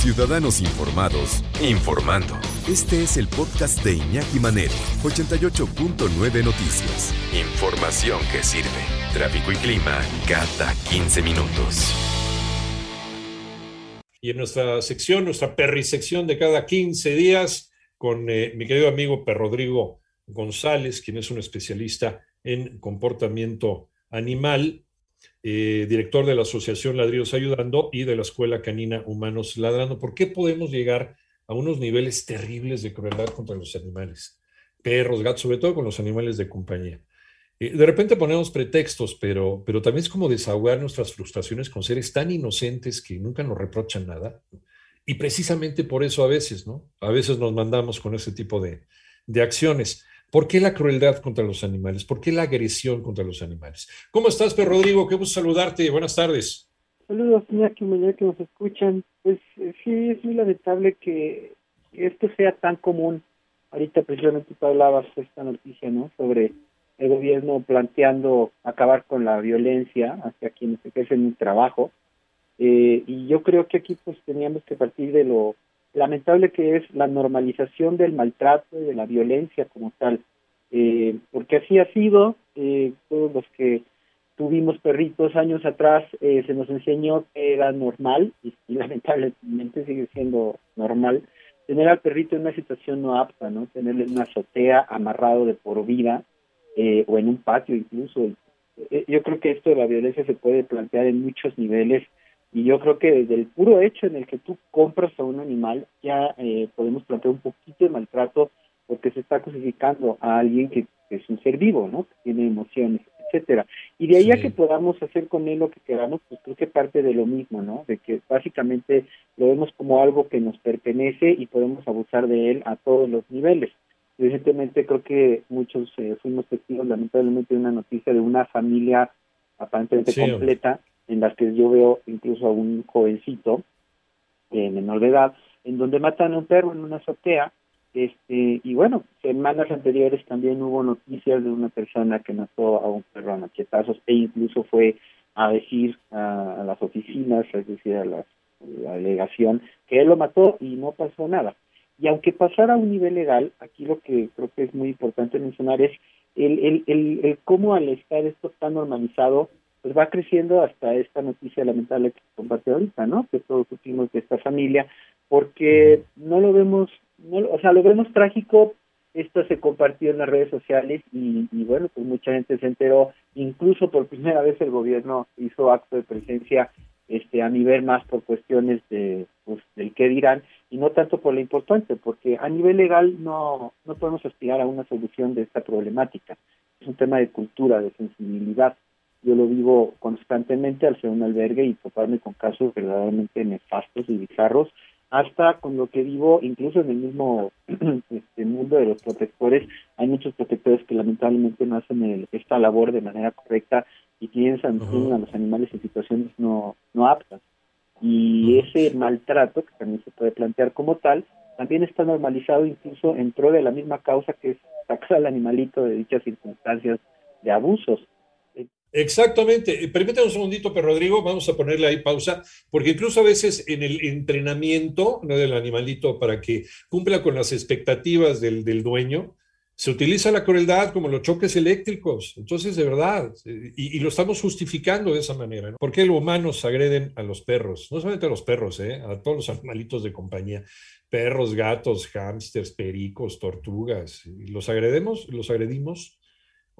Ciudadanos Informados, informando. Este es el podcast de Iñaki Manero, 88.9 Noticias. Información que sirve. Tráfico y clima cada 15 minutos. Y en nuestra sección, nuestra perrisección de cada 15 días, con eh, mi querido amigo Per Rodrigo González, quien es un especialista en comportamiento animal, eh, director de la Asociación Ladrillos Ayudando y de la Escuela Canina Humanos Ladrando. ¿Por qué podemos llegar a unos niveles terribles de crueldad contra los animales? Perros, gatos, sobre todo con los animales de compañía. Eh, de repente ponemos pretextos, pero, pero también es como desahogar nuestras frustraciones con seres tan inocentes que nunca nos reprochan nada. Y precisamente por eso a veces, ¿no? A veces nos mandamos con ese tipo de, de acciones. ¿Por qué la crueldad contra los animales? ¿Por qué la agresión contra los animales? ¿Cómo estás, Per Rodrigo? Qué gusto saludarte. Buenas tardes. Saludos, señor que que nos escuchan. Pues eh, sí, es muy lamentable que esto sea tan común. Ahorita precisamente tú hablabas esta noticia, ¿no? Sobre el gobierno planteando acabar con la violencia hacia quienes ejercen un trabajo. Eh, y yo creo que aquí pues teníamos que partir de lo lamentable que es la normalización del maltrato y de la violencia como tal, eh, porque así ha sido, eh, todos los que tuvimos perritos años atrás eh, se nos enseñó que era normal y, lamentablemente sigue siendo normal tener al perrito en una situación no apta, ¿no? Tenerle en una azotea amarrado de por vida o en un patio incluso. yo creo que esto de la violencia se puede plantear en muchos niveles y yo creo que desde el puro hecho en el que tú compras a un animal, ya eh, podemos plantear un poquito de maltrato porque se está cosificando a alguien que, es un ser vivo, ¿no? Que tiene emociones, etcétera. Y de ahí a que podamos hacer con él lo que queramos, pues creo que parte de lo mismo, ¿no? De que básicamente lo vemos como algo que nos pertenece y podemos abusar de él a todos los niveles. Recientemente creo que muchos eh, fuimos testigos, lamentablemente, de una noticia de una familia aparentemente completa en las que yo veo incluso a un jovencito de menor de edad, en donde matan a un perro en una azotea, este, y bueno, semanas anteriores también hubo noticias de una persona que mató a un perro a machetazos e incluso fue a decir a, las oficinas, es decir, a la, delegación, que él lo mató y no pasó nada. Y aunque pasara a un nivel legal, aquí lo que creo que es muy importante mencionar es el, el, el, el cómo al estar esto tan normalizado, pues va creciendo hasta esta noticia lamentable que comparte ahorita, ¿no? Que todos supimos de esta familia, porque no lo vemos, no, o sea, lo vemos trágico, esto se compartió en las redes sociales y, bueno, pues mucha gente se enteró, incluso por primera vez el gobierno hizo acto de presencia este a nivel más por cuestiones de pues del qué dirán y no tanto por lo importante porque a nivel legal no no podemos aspirar a una solución de esta problemática. Es un tema de cultura de sensibilidad yo lo vivo constantemente al ser un albergue y toparme con casos verdaderamente nefastos y bizarros, hasta con lo que vivo incluso en el mismo este mundo de los protectores. Hay muchos protectores que lamentablemente no hacen esta labor de manera correcta y piensan a los animales en situaciones no, no aptas. Y ese maltrato, que también se puede plantear como tal, también está normalizado incluso en pro de la misma causa que es sacar al animalito de dichas circunstancias de abusos. Exactamente. Eh, permítame un segundito, pero Rodrigo, vamos a ponerle ahí pausa, porque incluso a veces en el entrenamiento ¿no? del animalito para que cumpla con las expectativas del, dueño, se utiliza la crueldad como los choques eléctricos. Entonces, de verdad, eh, y, lo estamos justificando de esa manera. ¿no? ¿Por qué los humanos agreden a los perros? No solamente a los perros, ¿eh? a todos los animalitos de compañía. Perros, gatos, hámsters, pericos, tortugas. los agredemos, los agredimos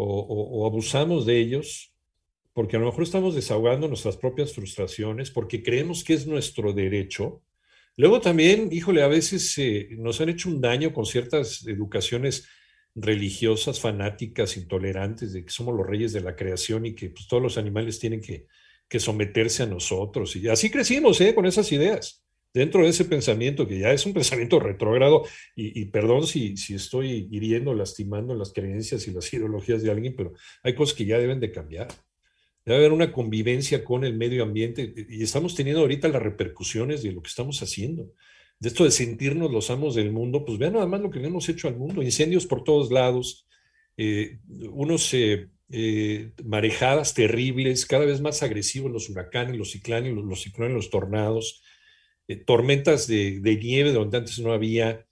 o abusamos de ellos porque a lo mejor estamos desahogando nuestras propias frustraciones, porque creemos que es nuestro derecho. Luego también, híjole, a veces eh, nos han hecho un daño con ciertas educaciones religiosas, fanáticas, intolerantes, de que somos los reyes de la creación y que pues, todos los animales tienen que, someterse a nosotros. Y así crecimos, ¿eh? Con esas ideas. Dentro de ese pensamiento, que ya es un pensamiento retrógrado, y, perdón si estoy hiriendo, lastimando las creencias y las ideologías de alguien, pero hay cosas que ya deben de cambiar. Debe haber una convivencia con el medio ambiente y estamos teniendo ahorita las repercusiones de lo que estamos haciendo. De esto de sentirnos los amos del mundo, pues vean nada más lo que le hemos hecho al mundo. Incendios por todos lados, eh, unos eh, eh, marejadas terribles, cada vez más agresivos los huracanes, los ciclones, los, ciclones, los tornados, tormentas de, nieve donde antes no había,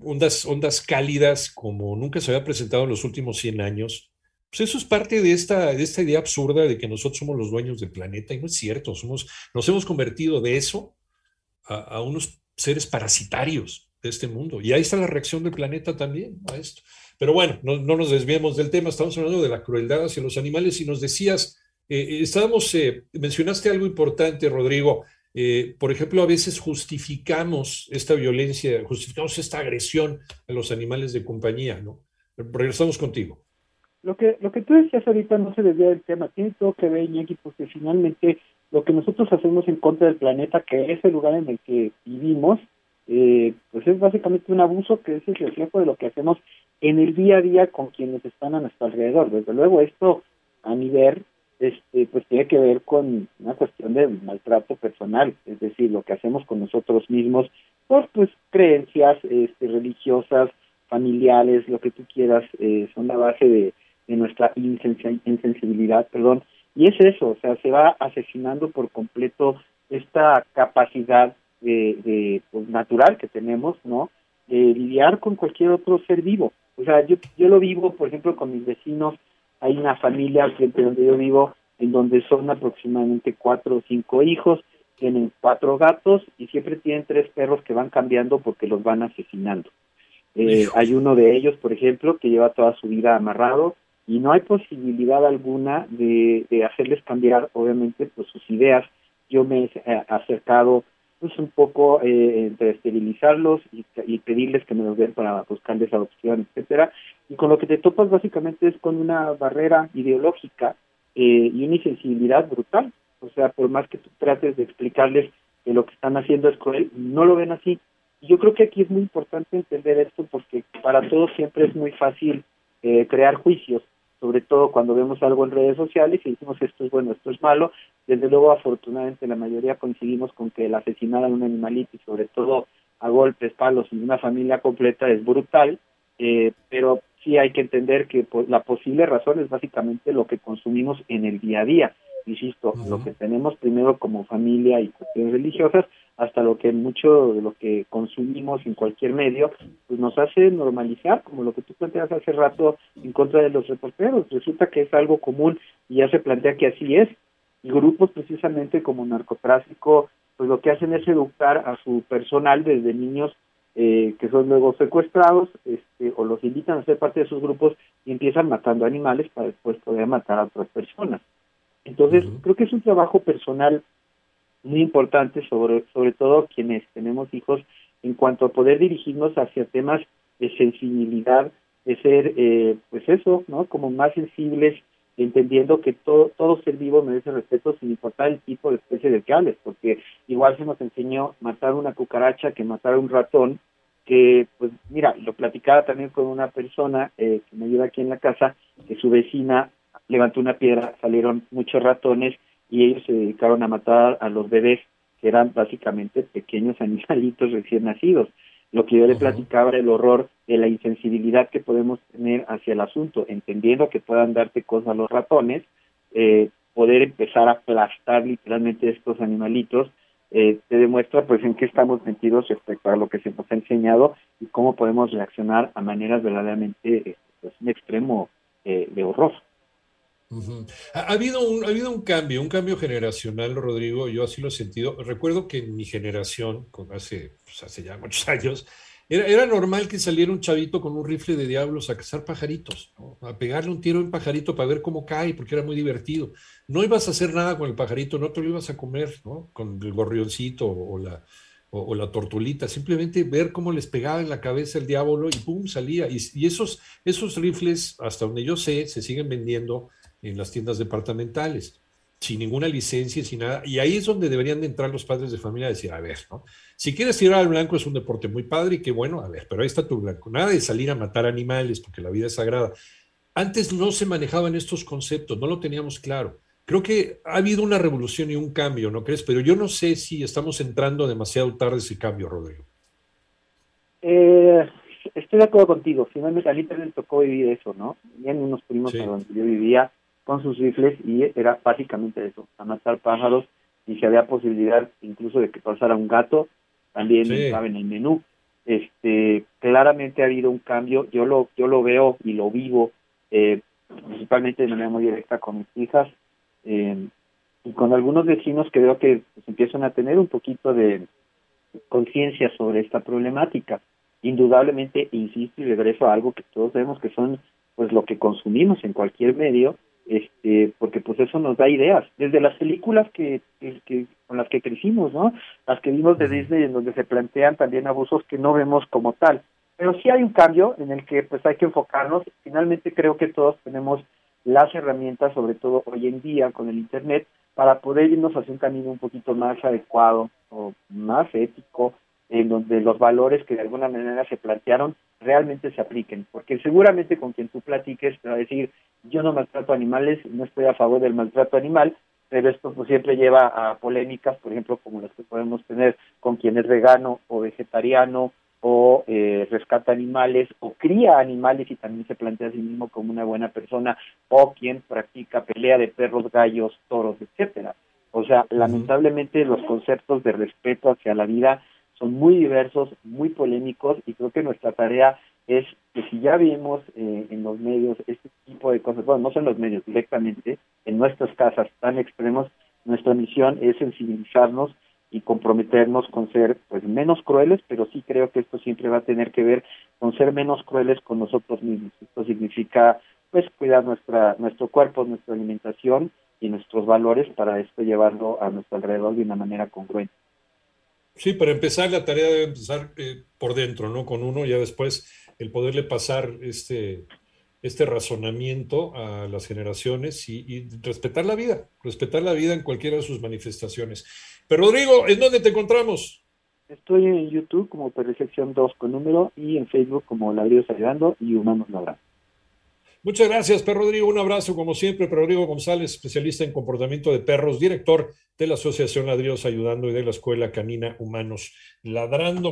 ondas, ondas cálidas como nunca se había presentado en los últimos 100 años pues eso es parte de esta, de esta idea absurda de que nosotros somos los dueños del planeta y no es cierto, somos, nos hemos convertido de eso a, unos seres parasitarios de este mundo. Y ahí está la reacción del planeta también a esto. Pero bueno, no, nos desviemos del tema, estamos hablando de la crueldad hacia los animales y nos decías, eh, eh, estábamos, eh, mencionaste algo importante, Rodrigo. por ejemplo, a veces justificamos esta violencia, justificamos esta agresión a los animales de compañía, ¿no? Regresamos contigo. Lo que, lo que tú decías ahorita no se desvía del tema, tiene todo que ver, Iñaki, porque finalmente lo que nosotros hacemos en contra del planeta, que es el lugar en el que vivimos, eh, pues es básicamente un abuso que es el reflejo de lo que hacemos en el día a día con quienes están a nuestro alrededor. Desde luego esto a nivel este pues tiene que ver con una cuestión de maltrato personal, es decir, lo que hacemos con nosotros mismos por pues creencias este, religiosas, familiares, lo que tú quieras, eh, son la base de, de nuestra insensibilidad, perdón, y es eso, o sea, se va asesinando por completo esta capacidad de, pues, natural que tenemos, ¿no? De lidiar con cualquier otro ser vivo. O sea, yo, yo lo vivo, por ejemplo, con mis vecinos, hay una familia siempre donde yo vivo, en donde son aproximadamente cuatro o cinco hijos, tienen cuatro gatos y siempre tienen tres perros que van cambiando porque los van asesinando. Eh, hay uno de ellos, por ejemplo, que lleva toda su vida amarrado, y no hay posibilidad alguna de, hacerles cambiar, obviamente, pues sus ideas. Yo me he eh, acercado pues un poco eh, entre esterilizarlos y, pedirles que me los den para buscarles adopción, etcétera. Y con lo que te topas básicamente es con una barrera ideológica eh, y una insensibilidad brutal. O sea, por más que tú trates de explicarles que lo que están haciendo es cruel, no lo ven así. Y yo creo que aquí es muy importante entender esto porque para todos siempre es muy fácil eh, crear juicios sobre todo cuando vemos algo en redes sociales y decimos esto es bueno, esto es malo. Desde luego, afortunadamente, la mayoría coincidimos con que el asesinar a un animalito y sobre todo a golpes, palos en una familia completa es brutal, eh, pero sí hay que entender que la posible razón es básicamente lo que consumimos en el día a día. Insisto, lo que tenemos primero como familia y cuestiones religiosas, hasta lo que mucho de lo que consumimos en cualquier medio, pues nos hace normalizar, como lo que tú planteas hace rato en contra de los reporteros. Resulta que es algo común y ya se plantea que así es. Y grupos precisamente como narcotráfico, pues lo que hacen es educar a su personal desde niños eh, que son luego secuestrados este, o los invitan a ser parte de sus grupos y empiezan matando animales para después poder matar a otras personas. Entonces, creo que es un trabajo personal muy importante, sobre, sobre todo quienes tenemos hijos, en cuanto a poder dirigirnos hacia temas de sensibilidad, de ser, eh, pues eso, ¿no? Como más sensibles, entendiendo que todo, todo ser vivo merece respeto sin importar el tipo de especie de que hables, porque igual se nos enseñó matar una cucaracha que matar a un ratón, que, pues mira, lo platicaba también con una persona eh, que me ayuda aquí en la casa, que su vecina levantó una piedra, salieron muchos ratones y ellos se dedicaron a matar a los bebés, que eran básicamente pequeños animalitos recién nacidos. Lo que yo le platicaba era el horror de la insensibilidad que podemos tener hacia el asunto, entendiendo que puedan darte cosas a los ratones, eh, poder empezar a aplastar literalmente estos animalitos, eh, te demuestra pues en qué estamos metidos respecto a lo que se nos ha enseñado y cómo podemos reaccionar a maneras verdaderamente eh, pues, un extremo eh, de horror ha, habido un, ha habido un cambio, un cambio generacional, Rodrigo, yo así lo he sentido. Recuerdo que en mi generación, hace, pues, hace ya muchos años, era, era, normal que saliera un chavito con un rifle de diablos a cazar pajaritos, a pegarle un tiro en pajarito para ver cómo cae, porque era muy divertido. No ibas a hacer nada con el pajarito, no te lo ibas a comer, ¿no? Con el gorrioncito o la, o, la tortulita, simplemente ver cómo les pegaba en la cabeza el diablo y pum, salía. Y, y, esos, esos rifles, hasta donde yo sé, se siguen vendiendo en las tiendas departamentales. sin ninguna licencia, sin nada. Y ahí es donde deberían de entrar los padres de familia a decir, a ver, ¿no? Si quieres tirar al blanco es un deporte muy padre y qué bueno, a ver, pero ahí está tu blanco. Nada de salir a matar animales porque la vida es sagrada. Antes no se manejaban estos conceptos, no lo teníamos claro. Creo que ha habido una revolución y un cambio, ¿no crees? Pero yo no sé si estamos entrando demasiado tarde ese cambio, Rodrigo. Eh, estoy de acuerdo contigo. Finalmente a mí también tocó vivir eso, ¿no? Venían unos primos donde yo vivía con sus rifles y era básicamente eso, a matar pájaros y si había posibilidad incluso de que pasara un gato, también estaba en el menú. Este, claramente ha habido un cambio, yo lo, yo lo veo y lo vivo, eh, principalmente de manera muy directa con mis hijas eh, y con algunos vecinos que veo que pues, empiezan a tener un poquito de conciencia sobre esta problemática. Indudablemente, insisto y regreso a algo que todos vemos que son pues lo que consumimos en cualquier medio este porque pues eso nos da ideas. Desde las películas que, que, con las que crecimos no las que vimos de Disney en donde se plantean también abusos que no vemos como tal. Pero sí hay un cambio en el que pues hay que enfocarnos. Finalmente creo que todos tenemos las herramientas sobre todo hoy en día con el internet para poder irnos hacia un camino un poquito más adecuado o más ético en donde los valores que de alguna manera se plantearon realmente se apliquen, porque seguramente con quien tú platiques te va a decir, yo no maltrato animales, no estoy a favor del maltrato animal, pero esto pues siempre lleva a polémicas, por ejemplo, como las que podemos tener con quien es vegano o vegetariano o eh, rescata animales o cría animales y también se plantea a sí mismo como una buena persona o quien practica pelea de perros, gallos, toros, etcétera. O sea, lamentablemente los conceptos de respeto hacia la vida son muy diversos, muy polémicos y creo que nuestra tarea es que si ya vimos eh, en los medios este tipo de cosas, bueno, no son los medios directamente, en nuestras casas tan extremos, nuestra misión es sensibilizarnos y comprometernos con ser pues menos crueles, pero sí creo que esto siempre va a tener que ver con ser menos crueles con nosotros mismos. Esto significa pues cuidar nuestra nuestro cuerpo, nuestra alimentación y nuestros valores para esto llevarlo a nuestro alrededor de una manera congruente. Sí, para empezar la tarea debe empezar eh, por dentro, ¿no? Con uno, ya después el poderle pasar este, este razonamiento a las generaciones y, respetar la vida, respetar la vida en cualquiera de sus manifestaciones. Pero Rodrigo, ¿en dónde te encontramos? Estoy en YouTube como Perfección 2 con número y en Facebook como Ladrillos Ayudando y Humanos Labrando. Muchas gracias, Per Rodrigo. Un abrazo, como siempre. Per Rodrigo González, especialista en comportamiento de perros, director de la Asociación Ladrillos Ayudando y de la Escuela Canina Humanos Ladrando.